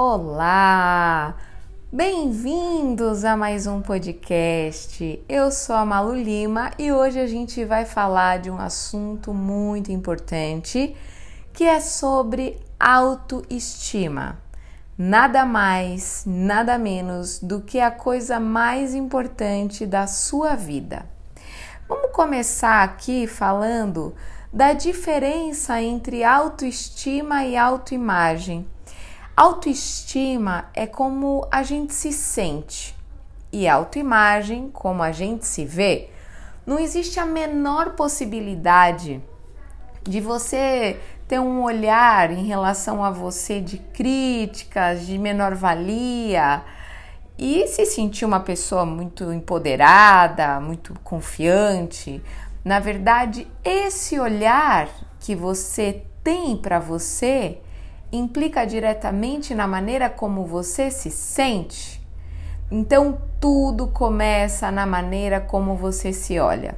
Olá! Bem-vindos a mais um podcast. Eu sou a Malu Lima e hoje a gente vai falar de um assunto muito importante que é sobre autoestima. Nada mais, nada menos do que a coisa mais importante da sua vida. Vamos começar aqui falando da diferença entre autoestima e autoimagem. Autoestima é como a gente se sente e autoimagem, como a gente se vê. Não existe a menor possibilidade de você ter um olhar em relação a você de críticas, de menor valia e se sentir uma pessoa muito empoderada, muito confiante. Na verdade, esse olhar que você tem para você implica diretamente na maneira como você se sente. Então, tudo começa na maneira como você se olha.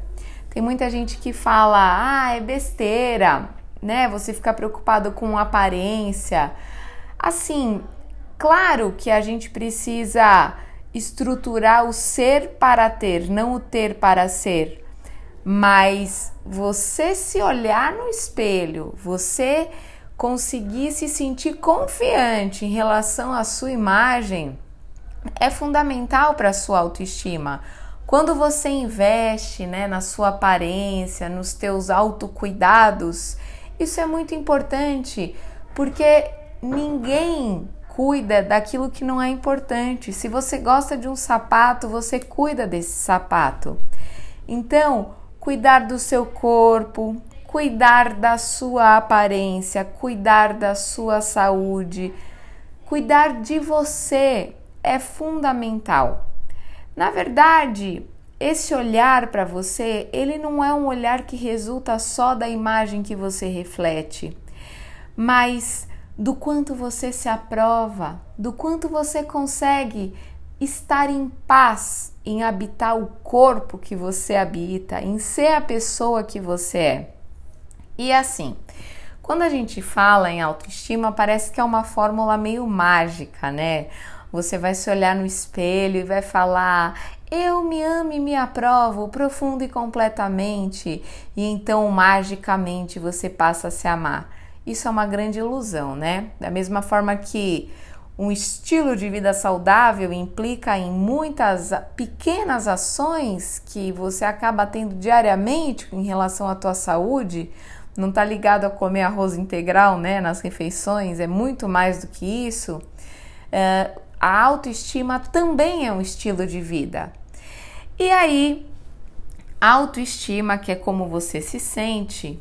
Tem muita gente que fala: "Ah, é besteira", né? Você fica preocupado com aparência. Assim, claro que a gente precisa estruturar o ser para ter, não o ter para ser. Mas você se olhar no espelho, você conseguir se sentir confiante em relação à sua imagem é fundamental para a sua autoestima. Quando você investe né, na sua aparência, nos teus autocuidados, isso é muito importante, porque ninguém cuida daquilo que não é importante. Se você gosta de um sapato, você cuida desse sapato. Então, cuidar do seu corpo, cuidar da sua aparência, cuidar da sua saúde, cuidar de você é fundamental. Na verdade, esse olhar para você, ele não é um olhar que resulta só da imagem que você reflete, mas do quanto você se aprova, do quanto você consegue estar em paz em habitar o corpo que você habita, em ser a pessoa que você é. E assim, quando a gente fala em autoestima, parece que é uma fórmula meio mágica, né? Você vai se olhar no espelho e vai falar: Eu me amo e me aprovo profundo e completamente, e então magicamente você passa a se amar. Isso é uma grande ilusão, né? Da mesma forma que um estilo de vida saudável implica em muitas pequenas ações que você acaba tendo diariamente em relação à tua saúde, não está ligado a comer arroz integral né, nas refeições, é muito mais do que isso. É, a autoestima também é um estilo de vida. E aí, autoestima, que é como você se sente,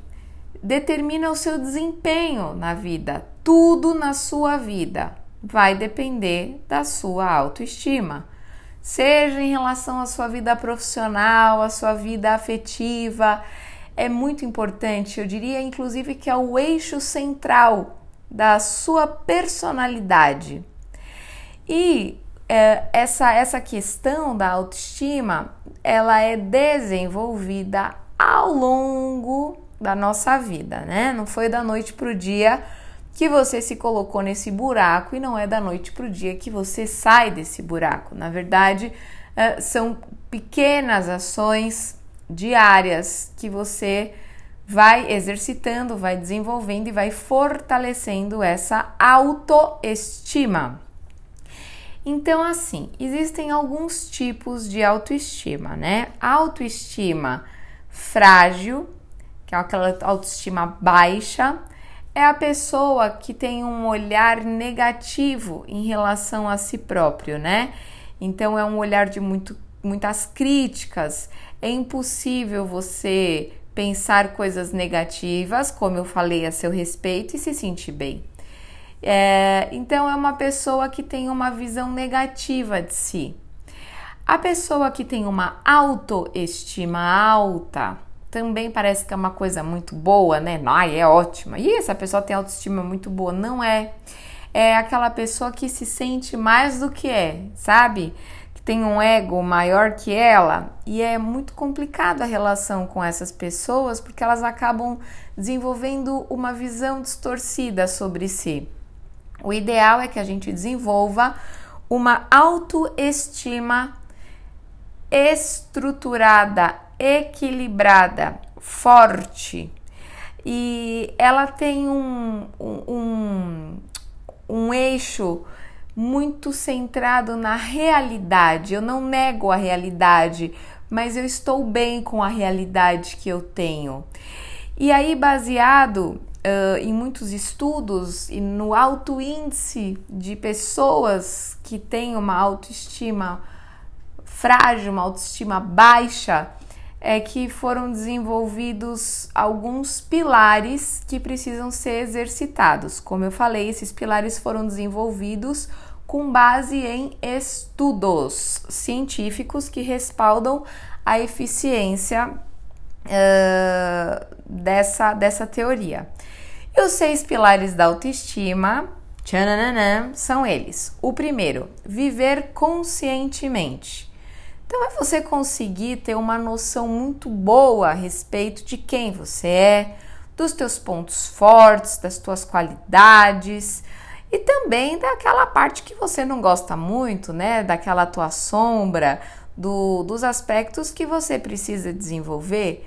determina o seu desempenho na vida. Tudo na sua vida vai depender da sua autoestima. Seja em relação à sua vida profissional, à sua vida afetiva, é muito importante, eu diria inclusive que é o eixo central da sua personalidade. E é, essa, essa questão da autoestima, ela é desenvolvida ao longo da nossa vida, né? Não foi da noite para o dia que você se colocou nesse buraco e não é da noite para o dia que você sai desse buraco. Na verdade, é, são pequenas ações diárias que você vai exercitando, vai desenvolvendo e vai fortalecendo essa autoestima. Então, assim, existem alguns tipos de autoestima, né? Autoestima frágil, que é aquela autoestima baixa, é a pessoa que tem um olhar negativo em relação a si próprio, né? Então, é um olhar de muito, muitas críticas, é impossível você pensar coisas negativas, como eu falei a seu respeito, e se sentir bem. É, então, é uma pessoa que tem uma visão negativa de si. A pessoa que tem uma autoestima alta também parece que é uma coisa muito boa, né? Ai, é ótima. E essa pessoa tem autoestima muito boa? Não é. É aquela pessoa que se sente mais do que é, sabe? Tem um ego maior que ela e é muito complicado a relação com essas pessoas porque elas acabam desenvolvendo uma visão distorcida sobre si. O ideal é que a gente desenvolva uma autoestima estruturada, equilibrada, forte. E ela tem um, um, um eixo muito centrado na realidade. Eu não nego a realidade, mas eu estou bem com a realidade que eu tenho. E aí, baseado uh, em muitos estudos e no alto índice de pessoas que têm uma autoestima frágil, uma autoestima baixa, é que foram desenvolvidos alguns pilares que precisam ser exercitados. Como eu falei, esses pilares foram desenvolvidos com base em estudos científicos que respaldam a eficiência uh, dessa, dessa teoria. E os seis pilares da autoestima são eles. O primeiro, viver conscientemente. Então, é você conseguir ter uma noção muito boa a respeito de quem você é, dos teus pontos fortes, das tuas qualidades e também daquela parte que você não gosta muito, né? Daquela tua sombra, do, dos aspectos que você precisa desenvolver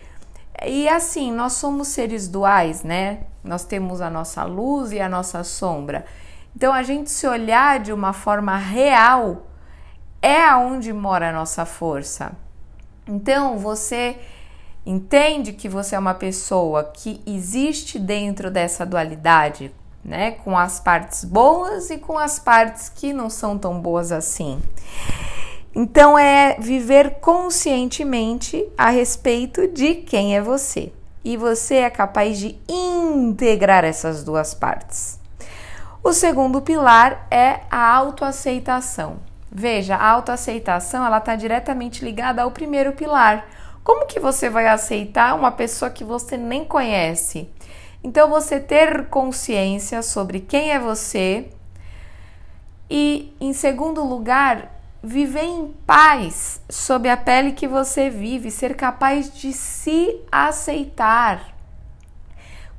e assim, nós somos seres duais, né? Nós temos a nossa luz e a nossa sombra. Então, a gente se olhar de uma forma real é aonde mora a nossa força. Então, você entende que você é uma pessoa que existe dentro dessa dualidade, né? Com as partes boas e com as partes que não são tão boas assim. Então é viver conscientemente a respeito de quem é você. E você é capaz de integrar essas duas partes. O segundo pilar é a autoaceitação. Veja, a autoaceitação ela está diretamente ligada ao primeiro pilar. Como que você vai aceitar uma pessoa que você nem conhece? Então, você ter consciência sobre quem é você e, em segundo lugar, viver em paz sob a pele que você vive, ser capaz de se aceitar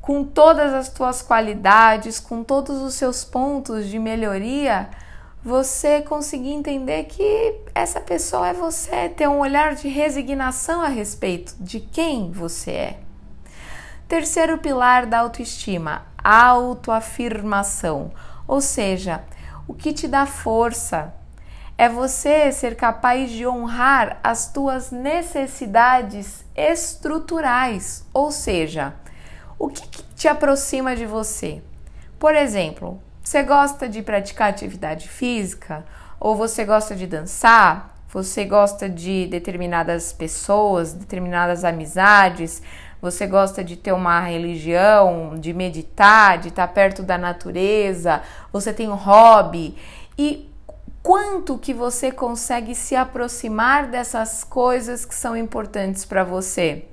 com todas as tuas qualidades, com todos os seus pontos de melhoria, você conseguir entender que essa pessoa é você, ter um olhar de resignação a respeito de quem você é. Terceiro pilar da autoestima, autoafirmação, ou seja, o que te dá força, é você ser capaz de honrar as tuas necessidades estruturais, ou seja, o que, que te aproxima de você. Por exemplo, você gosta de praticar atividade física ou você gosta de dançar? Você gosta de determinadas pessoas, determinadas amizades? Você gosta de ter uma religião, de meditar, de estar perto da natureza? Você tem um hobby? E quanto que você consegue se aproximar dessas coisas que são importantes para você.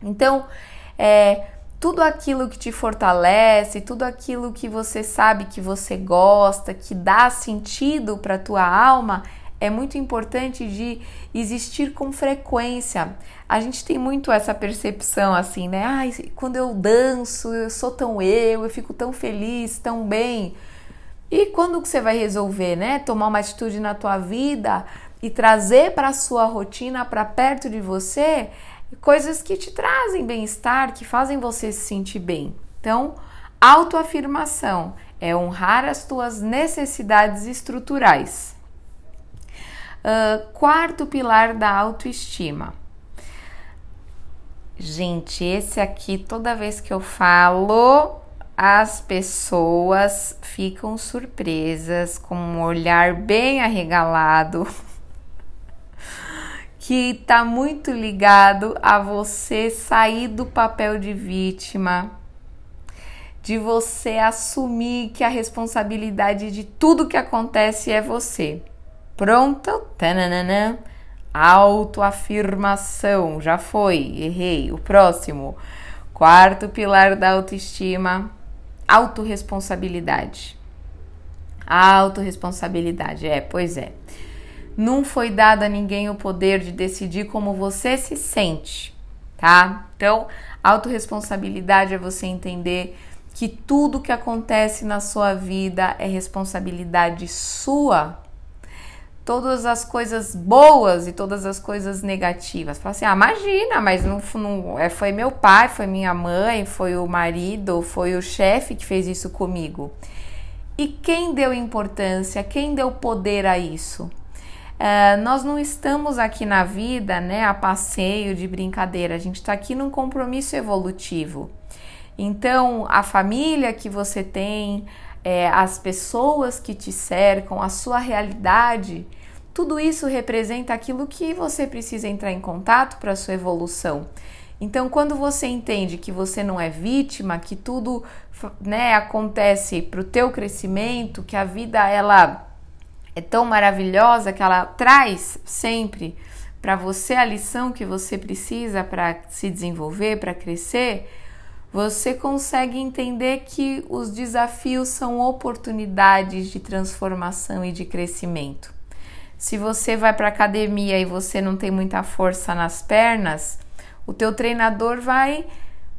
Então, é, tudo aquilo que te fortalece, tudo aquilo que você sabe que você gosta, que dá sentido para tua alma, é muito importante de existir com frequência. A gente tem muito essa percepção assim, né? Ai, quando eu danço, eu sou tão eu, eu fico tão feliz, tão bem. E quando que você vai resolver, né? Tomar uma atitude na tua vida e trazer para a sua rotina, para perto de você, coisas que te trazem bem-estar, que fazem você se sentir bem. Então, autoafirmação é honrar as tuas necessidades estruturais. Uh, quarto pilar da autoestima. Gente, esse aqui, toda vez que eu falo, as pessoas ficam surpresas com um olhar bem arregalado que está muito ligado a você sair do papel de vítima, de você assumir que a responsabilidade de tudo que acontece é você. Pronto? Tananana. Autoafirmação. Já foi, errei. O próximo. Quarto pilar da autoestima autorresponsabilidade. Autorresponsabilidade, é, pois é. Não foi dado a ninguém o poder de decidir como você se sente, tá? Então, autorresponsabilidade é você entender que tudo que acontece na sua vida é responsabilidade sua, todas as coisas boas e todas as coisas negativas. Fala assim: ah, imagina, mas não, não é, foi meu pai, foi minha mãe, foi o marido, foi o chefe que fez isso comigo. E quem deu importância, quem deu poder a isso? Uh, nós não estamos aqui na vida, né, a passeio de brincadeira, a gente está aqui num compromisso evolutivo. Então, a família que você tem, é, as pessoas que te cercam, a sua realidade, tudo isso representa aquilo que você precisa entrar em contato para sua evolução. Então, quando você entende que você não é vítima, que tudo né, acontece para o teu crescimento, que a vida ela é tão maravilhosa que ela traz sempre para você a lição que você precisa para se desenvolver, para crescer, você consegue entender que os desafios são oportunidades de transformação e de crescimento. Se você vai para academia e você não tem muita força nas pernas, o teu treinador vai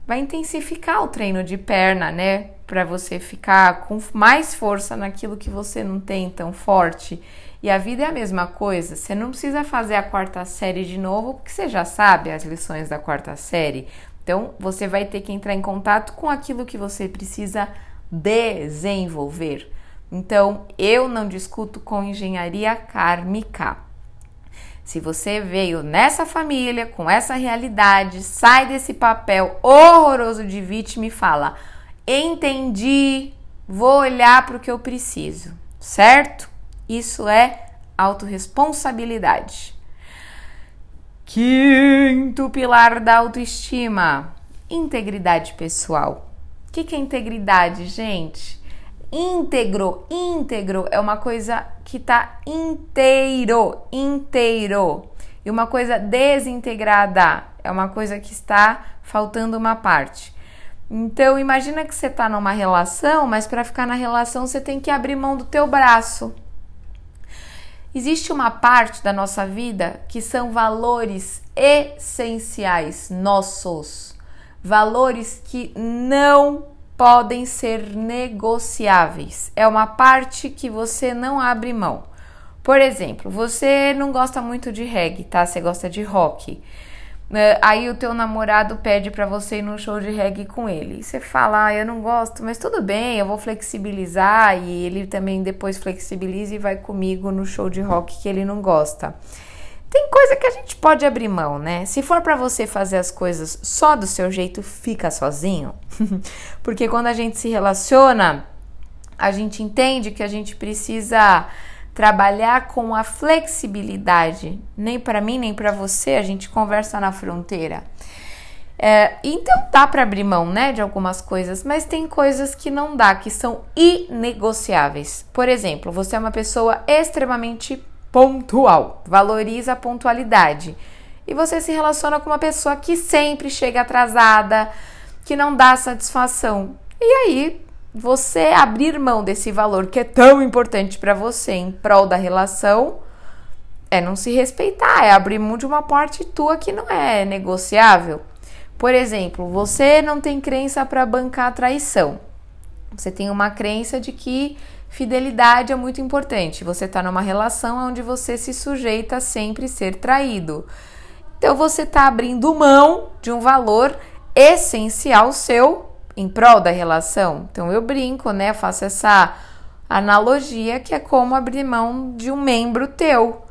vai intensificar o treino de perna, né? Para você ficar com mais força naquilo que você não tem tão forte. E a vida é a mesma coisa. Você não precisa fazer a quarta série de novo, porque você já sabe as lições da quarta série. Então, você vai ter que entrar em contato com aquilo que você precisa desenvolver. Então, eu não discuto com engenharia kármica. Se você veio nessa família, com essa realidade, sai desse papel horroroso de vítima e fala: entendi, vou olhar para o que eu preciso, certo? Isso é autorresponsabilidade. Quinto pilar da autoestima: integridade pessoal. O que, que é integridade, gente? Íntegro, íntegro é uma coisa que tá inteiro, inteiro. E uma coisa desintegrada é uma coisa que está faltando uma parte. Então imagina que você está numa relação, mas para ficar na relação você tem que abrir mão do teu braço. Existe uma parte da nossa vida que são valores essenciais nossos, valores que não podem ser negociáveis. É uma parte que você não abre mão. Por exemplo, você não gosta muito de reggae, tá? Você gosta de rock. É, aí o teu namorado pede para você ir num show de reggae com ele. E você fala, ah, eu não gosto, mas tudo bem, eu vou flexibilizar. E ele também depois flexibiliza e vai comigo no show de rock que ele não gosta. Tem coisa que a gente pode abrir mão, né? Se for para você fazer as coisas só do seu jeito, fica sozinho. Porque quando a gente se relaciona, a gente entende que a gente precisa trabalhar com a flexibilidade. Nem para mim, nem para você, a gente conversa na fronteira. É, então dá para abrir mão, né, de algumas coisas, mas tem coisas que não dá, que são inegociáveis. Por exemplo, você é uma pessoa extremamente pontual, valoriza a pontualidade. E você se relaciona com uma pessoa que sempre chega atrasada, que não dá satisfação. E aí, você abrir mão desse valor que é tão importante para você em prol da relação é não se respeitar, é abrir mão de uma parte tua que não é negociável. Por exemplo, você não tem crença para bancar a traição. Você tem uma crença de que Fidelidade é muito importante. Você está numa relação onde você se sujeita a sempre ser traído. Então você está abrindo mão de um valor essencial seu em prol da relação. Então eu brinco, né? faço essa analogia que é como abrir mão de um membro teu.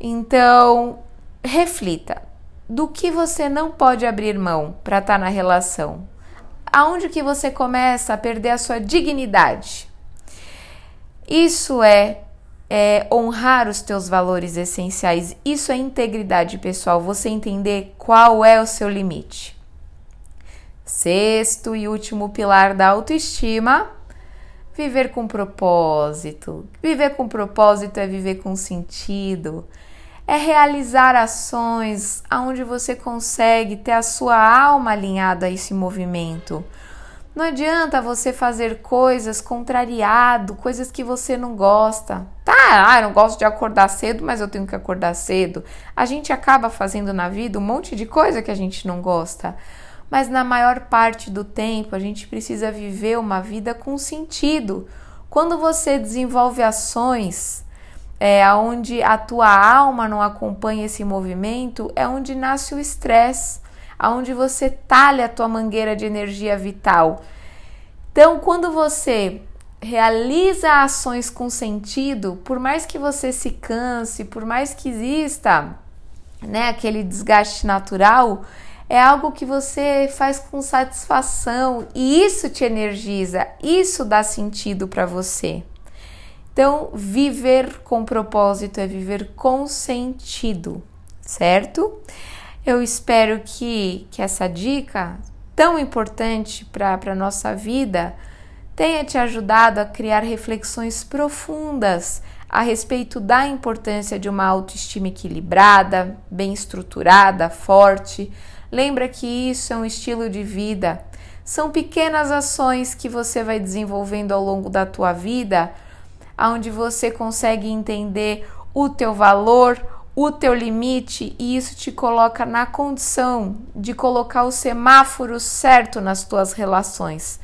Então reflita do que você não pode abrir mão para estar tá na relação. Aonde que você começa a perder a sua dignidade? Isso é, é honrar os teus valores essenciais. Isso é integridade pessoal. Você entender qual é o seu limite. Sexto e último pilar da autoestima: viver com propósito. Viver com propósito é viver com sentido. É realizar ações onde você consegue ter a sua alma alinhada a esse movimento não adianta você fazer coisas contrariado, coisas que você não gosta. Tá, ah, eu não gosto de acordar cedo, mas eu tenho que acordar cedo. A gente acaba fazendo na vida um monte de coisa que a gente não gosta. mas na maior parte do tempo a gente precisa viver uma vida com sentido. Quando você desenvolve ações é, onde a tua alma não acompanha esse movimento, é onde nasce o estresse, aonde você talha a tua mangueira de energia vital. Então, quando você realiza ações com sentido, por mais que você se canse, por mais que exista, né, aquele desgaste natural, é algo que você faz com satisfação e isso te energiza, isso dá sentido para você. Então, viver com propósito é viver com sentido, certo? Eu espero que, que essa dica tão importante para a nossa vida tenha te ajudado a criar reflexões profundas a respeito da importância de uma autoestima equilibrada, bem estruturada, forte. Lembra que isso é um estilo de vida. São pequenas ações que você vai desenvolvendo ao longo da tua vida, onde você consegue entender o teu valor, o teu limite e isso te coloca na condição de colocar o semáforo certo nas tuas relações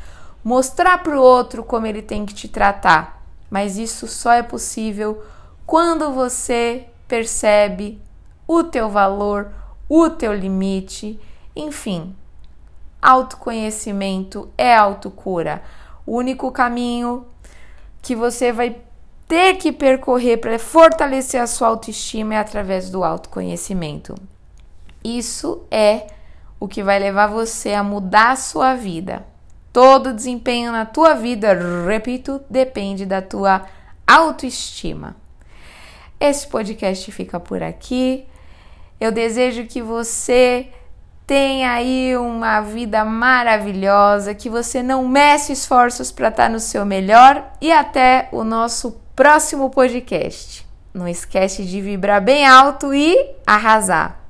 mostrar para o outro como ele tem que te tratar. Mas isso só é possível quando você percebe o teu valor, o teu limite, enfim. Autoconhecimento é autocura. O único caminho que você vai ter que percorrer para fortalecer a sua autoestima é através do autoconhecimento. Isso é o que vai levar você a mudar a sua vida. Todo desempenho na tua vida, repito, depende da tua autoestima. Esse podcast fica por aqui. Eu desejo que você tenha aí uma vida maravilhosa, que você não meça esforços para estar no seu melhor e até o nosso próximo podcast. Não esquece de vibrar bem alto e arrasar.